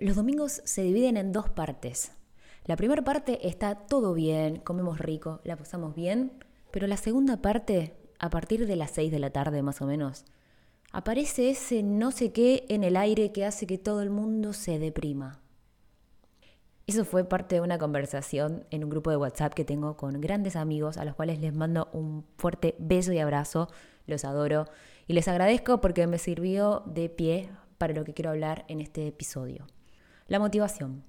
Los domingos se dividen en dos partes. La primera parte está todo bien, comemos rico, la pasamos bien, pero la segunda parte, a partir de las 6 de la tarde más o menos, aparece ese no sé qué en el aire que hace que todo el mundo se deprima. Eso fue parte de una conversación en un grupo de WhatsApp que tengo con grandes amigos a los cuales les mando un fuerte beso y abrazo, los adoro y les agradezco porque me sirvió de pie para lo que quiero hablar en este episodio. La motivación.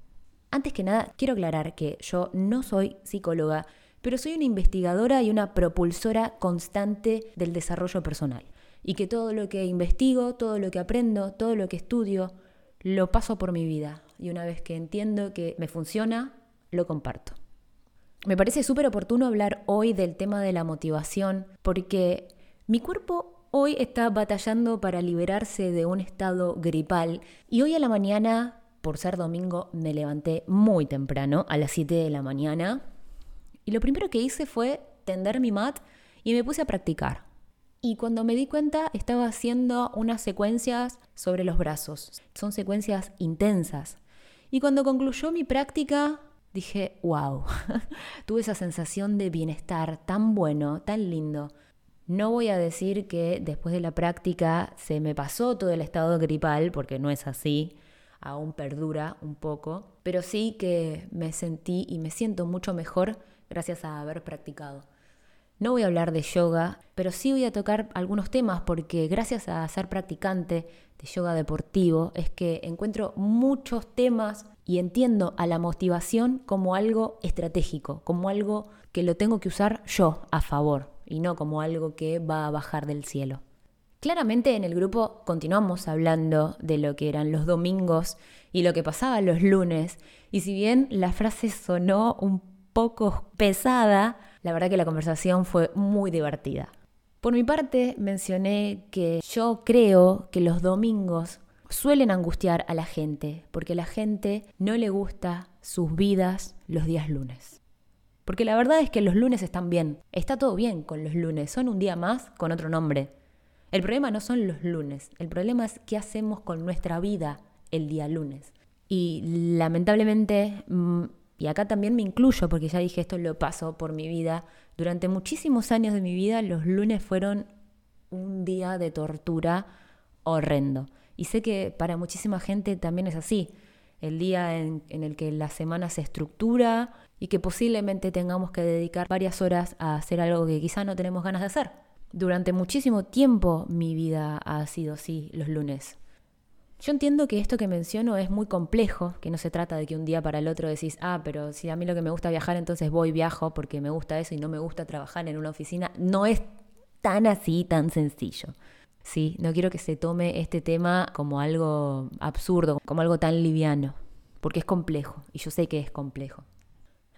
Antes que nada, quiero aclarar que yo no soy psicóloga, pero soy una investigadora y una propulsora constante del desarrollo personal. Y que todo lo que investigo, todo lo que aprendo, todo lo que estudio, lo paso por mi vida. Y una vez que entiendo que me funciona, lo comparto. Me parece súper oportuno hablar hoy del tema de la motivación porque mi cuerpo hoy está batallando para liberarse de un estado gripal y hoy a la mañana, por ser domingo, me levanté muy temprano, a las 7 de la mañana, y lo primero que hice fue tender mi mat y me puse a practicar. Y cuando me di cuenta estaba haciendo unas secuencias sobre los brazos. Son secuencias intensas. Y cuando concluyó mi práctica, dije, wow, tuve esa sensación de bienestar tan bueno, tan lindo. No voy a decir que después de la práctica se me pasó todo el estado gripal, porque no es así, aún perdura un poco, pero sí que me sentí y me siento mucho mejor gracias a haber practicado. No voy a hablar de yoga, pero sí voy a tocar algunos temas porque gracias a ser practicante de yoga deportivo es que encuentro muchos temas y entiendo a la motivación como algo estratégico, como algo que lo tengo que usar yo a favor y no como algo que va a bajar del cielo. Claramente en el grupo continuamos hablando de lo que eran los domingos y lo que pasaba los lunes, y si bien la frase sonó un poco pesada, la verdad que la conversación fue muy divertida. Por mi parte, mencioné que yo creo que los domingos suelen angustiar a la gente, porque a la gente no le gusta sus vidas los días lunes. Porque la verdad es que los lunes están bien, está todo bien con los lunes, son un día más con otro nombre. El problema no son los lunes, el problema es qué hacemos con nuestra vida el día lunes. Y lamentablemente mm, y acá también me incluyo, porque ya dije esto lo paso por mi vida. Durante muchísimos años de mi vida los lunes fueron un día de tortura horrendo. Y sé que para muchísima gente también es así. El día en, el que la semana se estructura y que posiblemente tengamos que dedicar varias horas a hacer algo que quizá no tenemos ganas de hacer. Durante muchísimo tiempo mi vida ha sido así los lunes. Yo entiendo que esto que menciono es muy complejo, que no se trata de que un día para el otro decís, ah, pero si a mí lo que me gusta viajar, entonces voy, viajo porque me gusta eso y no me gusta trabajar en una oficina. No es tan así, tan sencillo. Sí, no quiero que se tome este tema como algo absurdo, como algo tan liviano, porque es complejo y yo sé que es complejo.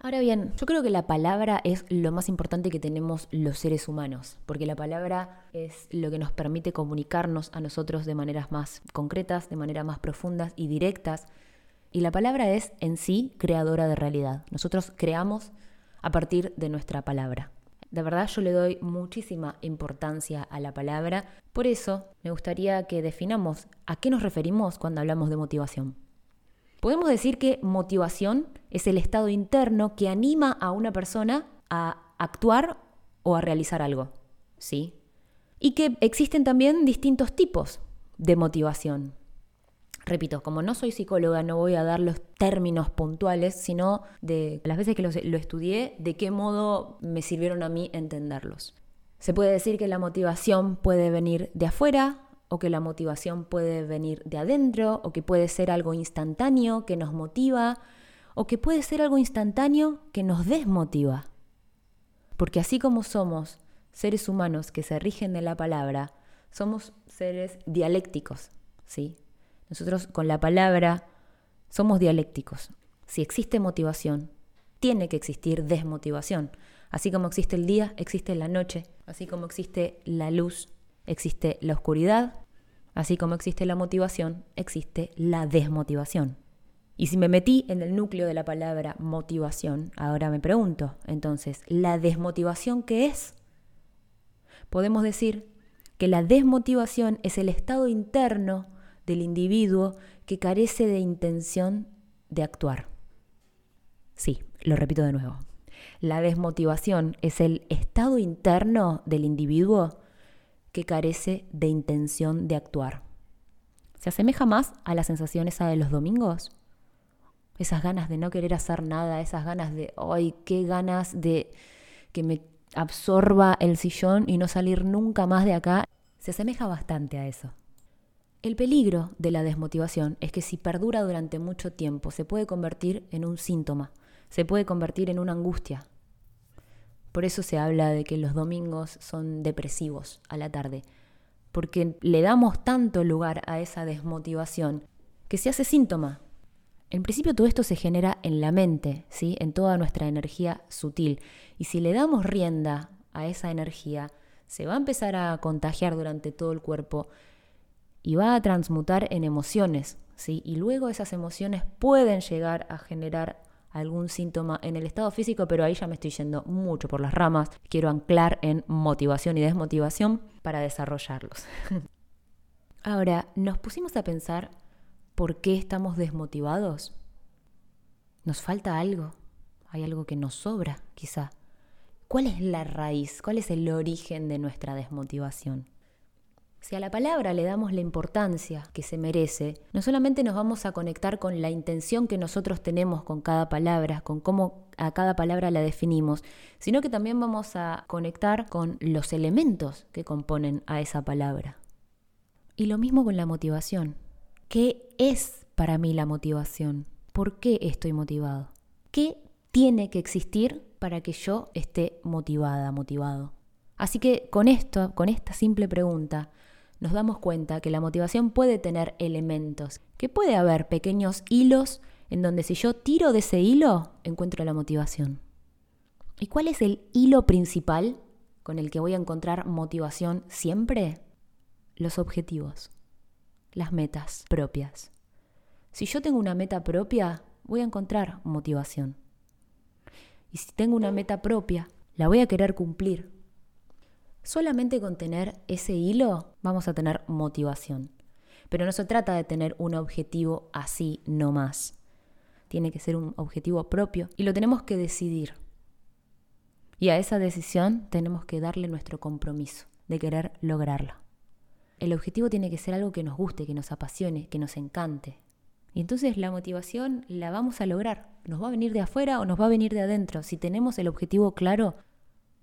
Ahora bien, yo creo que la palabra es lo más importante que tenemos los seres humanos, porque la palabra es lo que nos permite comunicarnos a nosotros de maneras más concretas, de maneras más profundas y directas. Y la palabra es en sí creadora de realidad. Nosotros creamos a partir de nuestra palabra. De verdad yo le doy muchísima importancia a la palabra, por eso me gustaría que definamos a qué nos referimos cuando hablamos de motivación. Podemos decir que motivación es el estado interno que anima a una persona a actuar o a realizar algo. ¿Sí? Y que existen también distintos tipos de motivación. Repito, como no soy psicóloga, no voy a dar los términos puntuales, sino de las veces que lo, lo estudié, de qué modo me sirvieron a mí entenderlos. Se puede decir que la motivación puede venir de afuera, o que la motivación puede venir de adentro, o que puede ser algo instantáneo que nos motiva, o que puede ser algo instantáneo que nos desmotiva. Porque así como somos seres humanos que se rigen de la palabra, somos seres dialécticos, ¿sí? Nosotros con la palabra somos dialécticos. Si existe motivación, tiene que existir desmotivación. Así como existe el día, existe la noche. Así como existe la luz, existe la oscuridad, así como existe la motivación, existe la desmotivación. Y si me metí en el núcleo de la palabra motivación, ahora me pregunto, entonces, ¿la desmotivación qué es? Podemos decir que la desmotivación es el estado interno del individuo que carece de intención de actuar. Sí, lo repito de nuevo. La desmotivación es el estado interno del individuo que carece de intención de actuar. ¿Se asemeja más a la sensación esa de los domingos? Esas ganas de no querer hacer nada, esas ganas de, ay, qué ganas de que me absorba el sillón y no salir nunca más de acá. Se asemeja bastante a eso. El peligro de la desmotivación es que si perdura durante mucho tiempo se puede convertir en un síntoma, se puede convertir en una angustia. Por eso se habla de que los domingos son depresivos a la tarde, porque le damos tanto lugar a esa desmotivación que se hace síntoma. En principio todo esto se genera en la mente, ¿sí? en toda nuestra energía sutil. Y si le damos rienda a esa energía, se va a empezar a contagiar durante todo el cuerpo y va a transmutar en emociones, ¿sí? Y luego esas emociones pueden llegar a generar algún síntoma en el estado físico, pero ahí ya me estoy yendo mucho por las ramas. Quiero anclar en motivación y desmotivación para desarrollarlos. Ahora, nos pusimos a pensar por qué estamos desmotivados. ¿Nos falta algo? ¿Hay algo que nos sobra, quizá? ¿Cuál es la raíz? ¿Cuál es el origen de nuestra desmotivación? Si a la palabra le damos la importancia que se merece, no solamente nos vamos a conectar con la intención que nosotros tenemos con cada palabra, con cómo a cada palabra la definimos, sino que también vamos a conectar con los elementos que componen a esa palabra. Y lo mismo con la motivación. ¿Qué es para mí la motivación? ¿Por qué estoy motivado? ¿Qué tiene que existir para que yo esté motivada, motivado? Así que con esto, con esta simple pregunta, nos damos cuenta que la motivación puede tener elementos, que puede haber pequeños hilos en donde si yo tiro de ese hilo, encuentro la motivación. ¿Y cuál es el hilo principal con el que voy a encontrar motivación siempre? Los objetivos, las metas propias. Si yo tengo una meta propia, voy a encontrar motivación. Y si tengo una meta propia, la voy a querer cumplir, Solamente con tener ese hilo vamos a tener motivación. Pero no se trata de tener un objetivo así no más. Tiene que ser un objetivo propio y lo tenemos que decidir. Y a esa decisión tenemos que darle nuestro compromiso de querer lograrla. El objetivo tiene que ser algo que nos guste, que nos apasione, que nos encante. Y entonces la motivación la vamos a lograr. Nos va a venir de afuera o nos va a venir de adentro. Si tenemos el objetivo claro,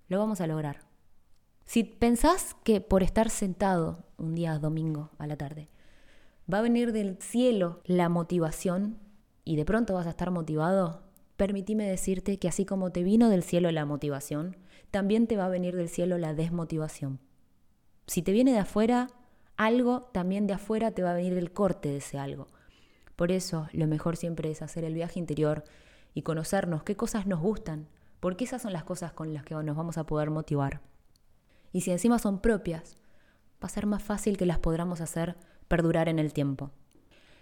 lo vamos a lograr. Si pensás que por estar sentado un día domingo a la tarde va a venir del cielo la motivación y de pronto vas a estar motivado, permitime decirte que así como te vino del cielo la motivación, también te va a venir del cielo la desmotivación. Si te viene de afuera algo, también de afuera te va a venir el corte de ese algo. Por eso lo mejor siempre es hacer el viaje interior y conocernos qué cosas nos gustan, porque esas son las cosas con las que nos vamos a poder motivar. Y si encima son propias, va a ser más fácil que las podamos hacer perdurar en el tiempo.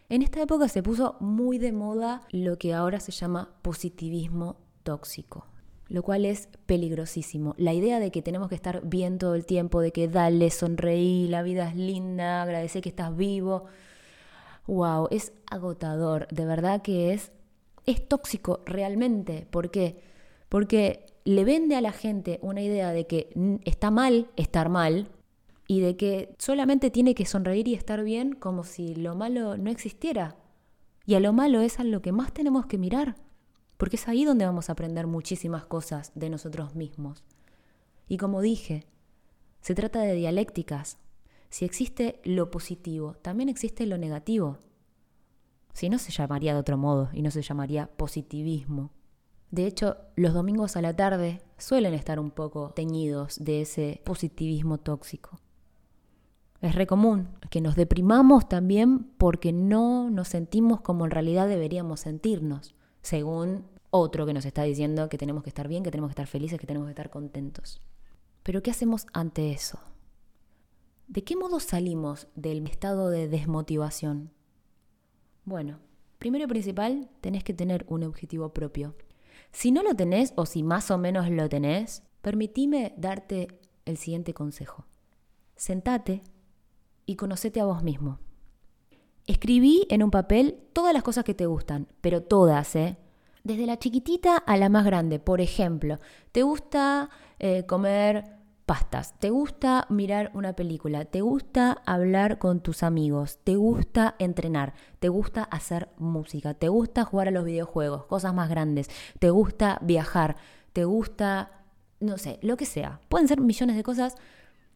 En esta época se puso muy de moda lo que ahora se llama positivismo tóxico, lo cual es peligrosísimo. La idea de que tenemos que estar bien todo el tiempo, de que dale, sonreí, la vida es linda, agradece que estás vivo. Wow, es agotador, de verdad que es es tóxico realmente, ¿por qué? Porque le vende a la gente una idea de que está mal estar mal y de que solamente tiene que sonreír y estar bien como si lo malo no existiera. Y a lo malo es a lo que más tenemos que mirar, porque es ahí donde vamos a aprender muchísimas cosas de nosotros mismos. Y como dije, se trata de dialécticas. Si existe lo positivo, también existe lo negativo. Si no se llamaría de otro modo y no se llamaría positivismo. De hecho, los domingos a la tarde suelen estar un poco teñidos de ese positivismo tóxico. Es re común que nos deprimamos también porque no nos sentimos como en realidad deberíamos sentirnos, según otro que nos está diciendo que tenemos que estar bien, que tenemos que estar felices, que tenemos que estar contentos. Pero ¿qué hacemos ante eso? ¿De qué modo salimos del estado de desmotivación? Bueno, primero y principal, tenés que tener un objetivo propio. Si no lo tenés o si más o menos lo tenés, permitime darte el siguiente consejo. Sentate y conocete a vos mismo. Escribí en un papel todas las cosas que te gustan, pero todas, ¿eh? Desde la chiquitita a la más grande. Por ejemplo, ¿te gusta eh, comer pastas? ¿Te gusta mirar una película? ¿Te gusta hablar con tus amigos? ¿Te gusta entrenar? ¿Te gusta hacer música? ¿Te gusta jugar a los videojuegos? Cosas más grandes. ¿Te gusta viajar? ¿Te gusta, no sé, lo que sea? Pueden ser millones de cosas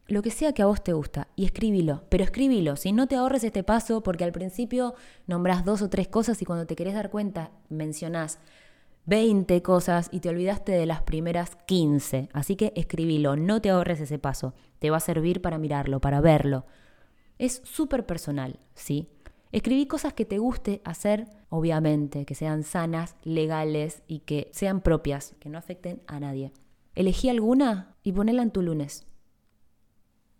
lo que sea que a vos te gusta y escríbilo, pero escríbilo, si no te ahorres este paso porque al principio nombrás dos o tres cosas y cuando te querés dar cuenta mencionás 20 cosas y te olvidaste de las primeras 15. Así que escribilo, no te ahorres ese paso, te va a servir para mirarlo, para verlo. Es súper personal, ¿sí? Escribí cosas que te guste hacer, obviamente, que sean sanas, legales y que sean propias, que no afecten a nadie. Elegí alguna y ponela en tu lunes.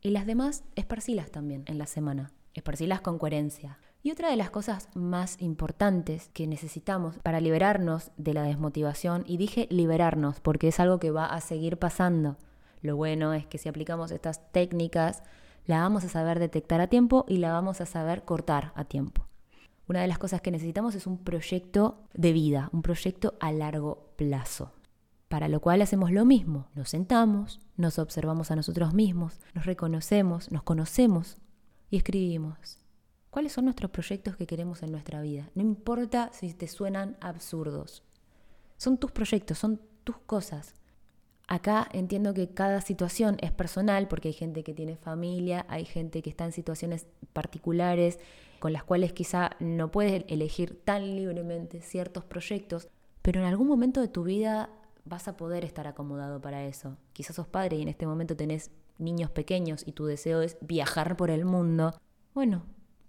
Y las demás, esparcilas también en la semana. Esparcilas con coherencia. Y otra de las cosas más importantes que necesitamos para liberarnos de la desmotivación, y dije liberarnos porque es algo que va a seguir pasando. Lo bueno es que si aplicamos estas técnicas, la vamos a saber detectar a tiempo y la vamos a saber cortar a tiempo. Una de las cosas que necesitamos es un proyecto de vida, un proyecto a largo plazo para lo cual hacemos lo mismo. Nos sentamos, nos observamos a nosotros mismos, nos reconocemos, nos conocemos y escribimos. ¿Cuáles son nuestros proyectos que queremos en nuestra vida? No importa si te suenan absurdos. Son tus proyectos, son tus cosas. Acá entiendo que cada situación es personal porque hay gente que tiene familia, hay gente que está en situaciones particulares con las cuales quizá no puedes elegir tan libremente ciertos proyectos, pero en algún momento de tu vida vas a poder estar acomodado para eso. Quizás sos padre y en este momento tenés niños pequeños y tu deseo es viajar por el mundo. Bueno,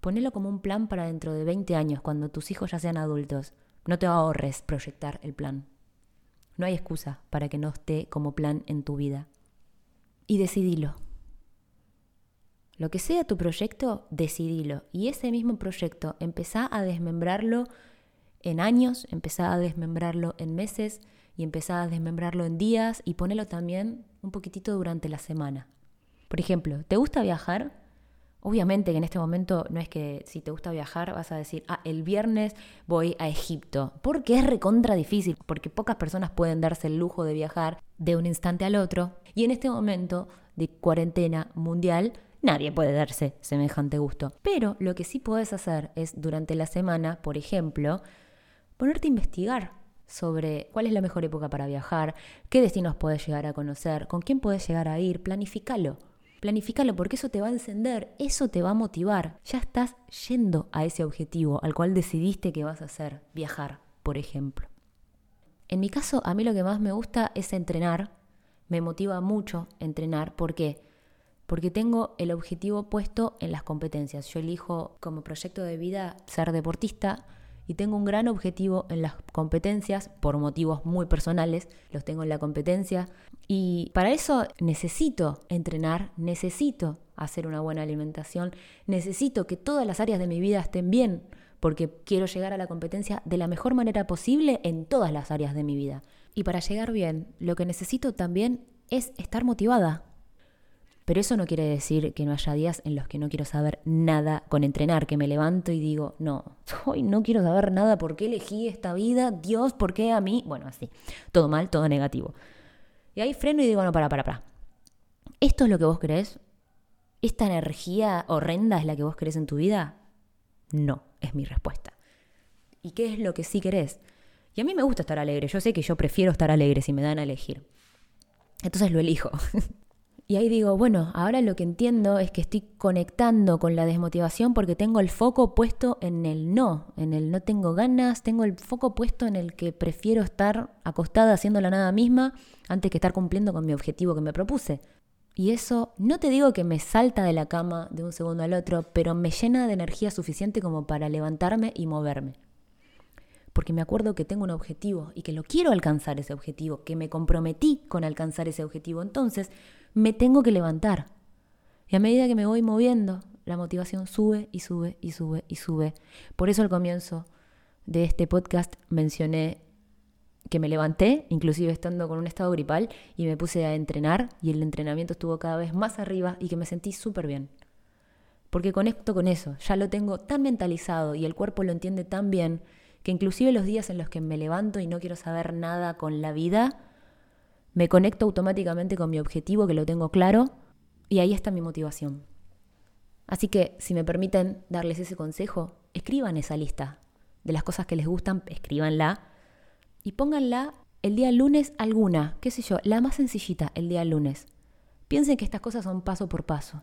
ponelo como un plan para dentro de 20 años, cuando tus hijos ya sean adultos. No te ahorres proyectar el plan. No hay excusa para que no esté como plan en tu vida. Y decidilo. Lo que sea tu proyecto, decidilo. Y ese mismo proyecto, empezá a desmembrarlo en años, empezá a desmembrarlo en meses, y empezar a desmembrarlo en días y ponerlo también un poquitito durante la semana. Por ejemplo, ¿te gusta viajar? Obviamente que en este momento no es que si te gusta viajar vas a decir, ah, el viernes voy a Egipto, porque es recontra difícil, porque pocas personas pueden darse el lujo de viajar de un instante al otro. Y en este momento de cuarentena mundial, nadie puede darse semejante gusto. Pero lo que sí puedes hacer es durante la semana, por ejemplo, ponerte a investigar sobre cuál es la mejor época para viajar, qué destinos puedes llegar a conocer, con quién puedes llegar a ir, planifícalo. Planifícalo porque eso te va a encender, eso te va a motivar. Ya estás yendo a ese objetivo al cual decidiste que vas a hacer, viajar, por ejemplo. En mi caso, a mí lo que más me gusta es entrenar. Me motiva mucho entrenar. ¿Por qué? Porque tengo el objetivo puesto en las competencias. Yo elijo como proyecto de vida ser deportista, y tengo un gran objetivo en las competencias por motivos muy personales, los tengo en la competencia y para eso necesito entrenar, necesito hacer una buena alimentación, necesito que todas las áreas de mi vida estén bien porque quiero llegar a la competencia de la mejor manera posible en todas las áreas de mi vida. Y para llegar bien, lo que necesito también es estar motivada, pero eso no quiere decir que no haya días en los que no quiero saber nada con entrenar, que me levanto y digo, no, hoy no quiero saber nada, ¿por qué elegí esta vida? Dios, ¿por qué a mí? Bueno, así, todo mal, todo negativo. Y ahí freno y digo, no, para, para, para. ¿Esto es lo que vos querés? ¿Esta energía horrenda es la que vos querés en tu vida? No, es mi respuesta. ¿Y qué es lo que sí querés? Y a mí me gusta estar alegre, yo sé que yo prefiero estar alegre si me dan a elegir. Entonces lo elijo. Y ahí digo, bueno, ahora lo que entiendo es que estoy conectando con la desmotivación porque tengo el foco puesto en el no, en el no tengo ganas, tengo el foco puesto en el que prefiero estar acostada haciendo la nada misma antes que estar cumpliendo con mi objetivo que me propuse. Y eso no te digo que me salta de la cama de un segundo al otro, pero me llena de energía suficiente como para levantarme y moverme. Porque me acuerdo que tengo un objetivo y que lo quiero alcanzar ese objetivo, que me comprometí con alcanzar ese objetivo. Entonces, me tengo que levantar. Y a medida que me voy moviendo, la motivación sube y sube y sube y sube. Por eso al comienzo de este podcast mencioné que me levanté, inclusive estando con un estado gripal, y me puse a entrenar y el entrenamiento estuvo cada vez más arriba y que me sentí súper bien. porque conecto con eso, ya lo tengo tan mentalizado y el cuerpo lo entiende tan bien que inclusive los días en los que me levanto y no quiero saber nada con la vida, me conecto automáticamente con mi objetivo que lo tengo claro y ahí está mi motivación. Así que si me permiten darles ese consejo, escriban esa lista de las cosas que les gustan, escríbanla y pónganla el día lunes alguna, qué sé yo, la más sencillita el día lunes. Piensen que estas cosas son paso por paso.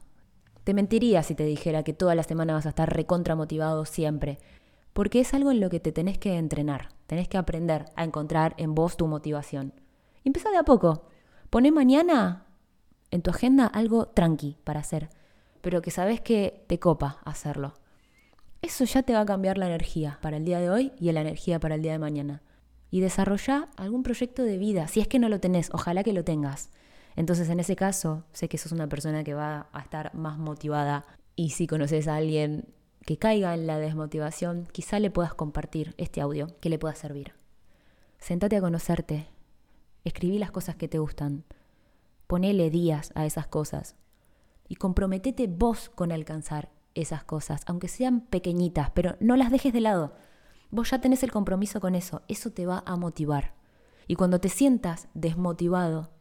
Te mentiría si te dijera que toda la semana vas a estar recontra motivado siempre, porque es algo en lo que te tenés que entrenar, tenés que aprender a encontrar en vos tu motivación. Y empieza de a poco. Poné mañana en tu agenda algo tranqui para hacer, pero que sabes que te copa hacerlo. Eso ya te va a cambiar la energía para el día de hoy y la energía para el día de mañana. Y desarrolla algún proyecto de vida, si es que no lo tenés, ojalá que lo tengas. Entonces, en ese caso, sé que sos una persona que va a estar más motivada y si conoces a alguien que caiga en la desmotivación, quizá le puedas compartir este audio que le pueda servir. Sentate a conocerte, escribí las cosas que te gustan, ponele días a esas cosas y comprometete vos con alcanzar esas cosas, aunque sean pequeñitas, pero no las dejes de lado. Vos ya tenés el compromiso con eso, eso te va a motivar. Y cuando te sientas desmotivado,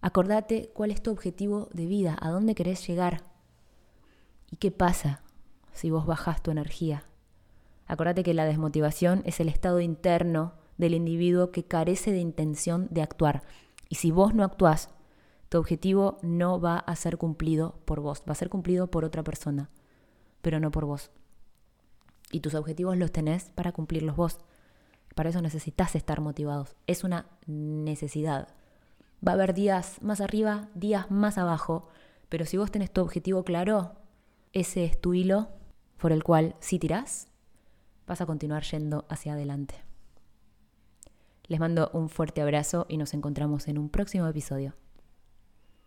acordate cuál es tu objetivo de vida, a dónde querés llegar y qué pasa si vos bajás tu energía. Acordate que la desmotivación es el estado interno del individuo que carece de intención de actuar. Y si vos no actuás, tu objetivo no va a ser cumplido por vos, va a ser cumplido por otra persona, pero no por vos. Y tus objetivos los tenés para cumplirlos vos. Para eso necesitas estar motivados. Es una necesidad. Va a haber días más arriba, días más abajo, pero si vos tenés tu objetivo claro, ese es tu hilo por el cual si tirás, vas a continuar yendo hacia adelante. Les mando un fuerte abrazo y nos encontramos en un próximo episodio.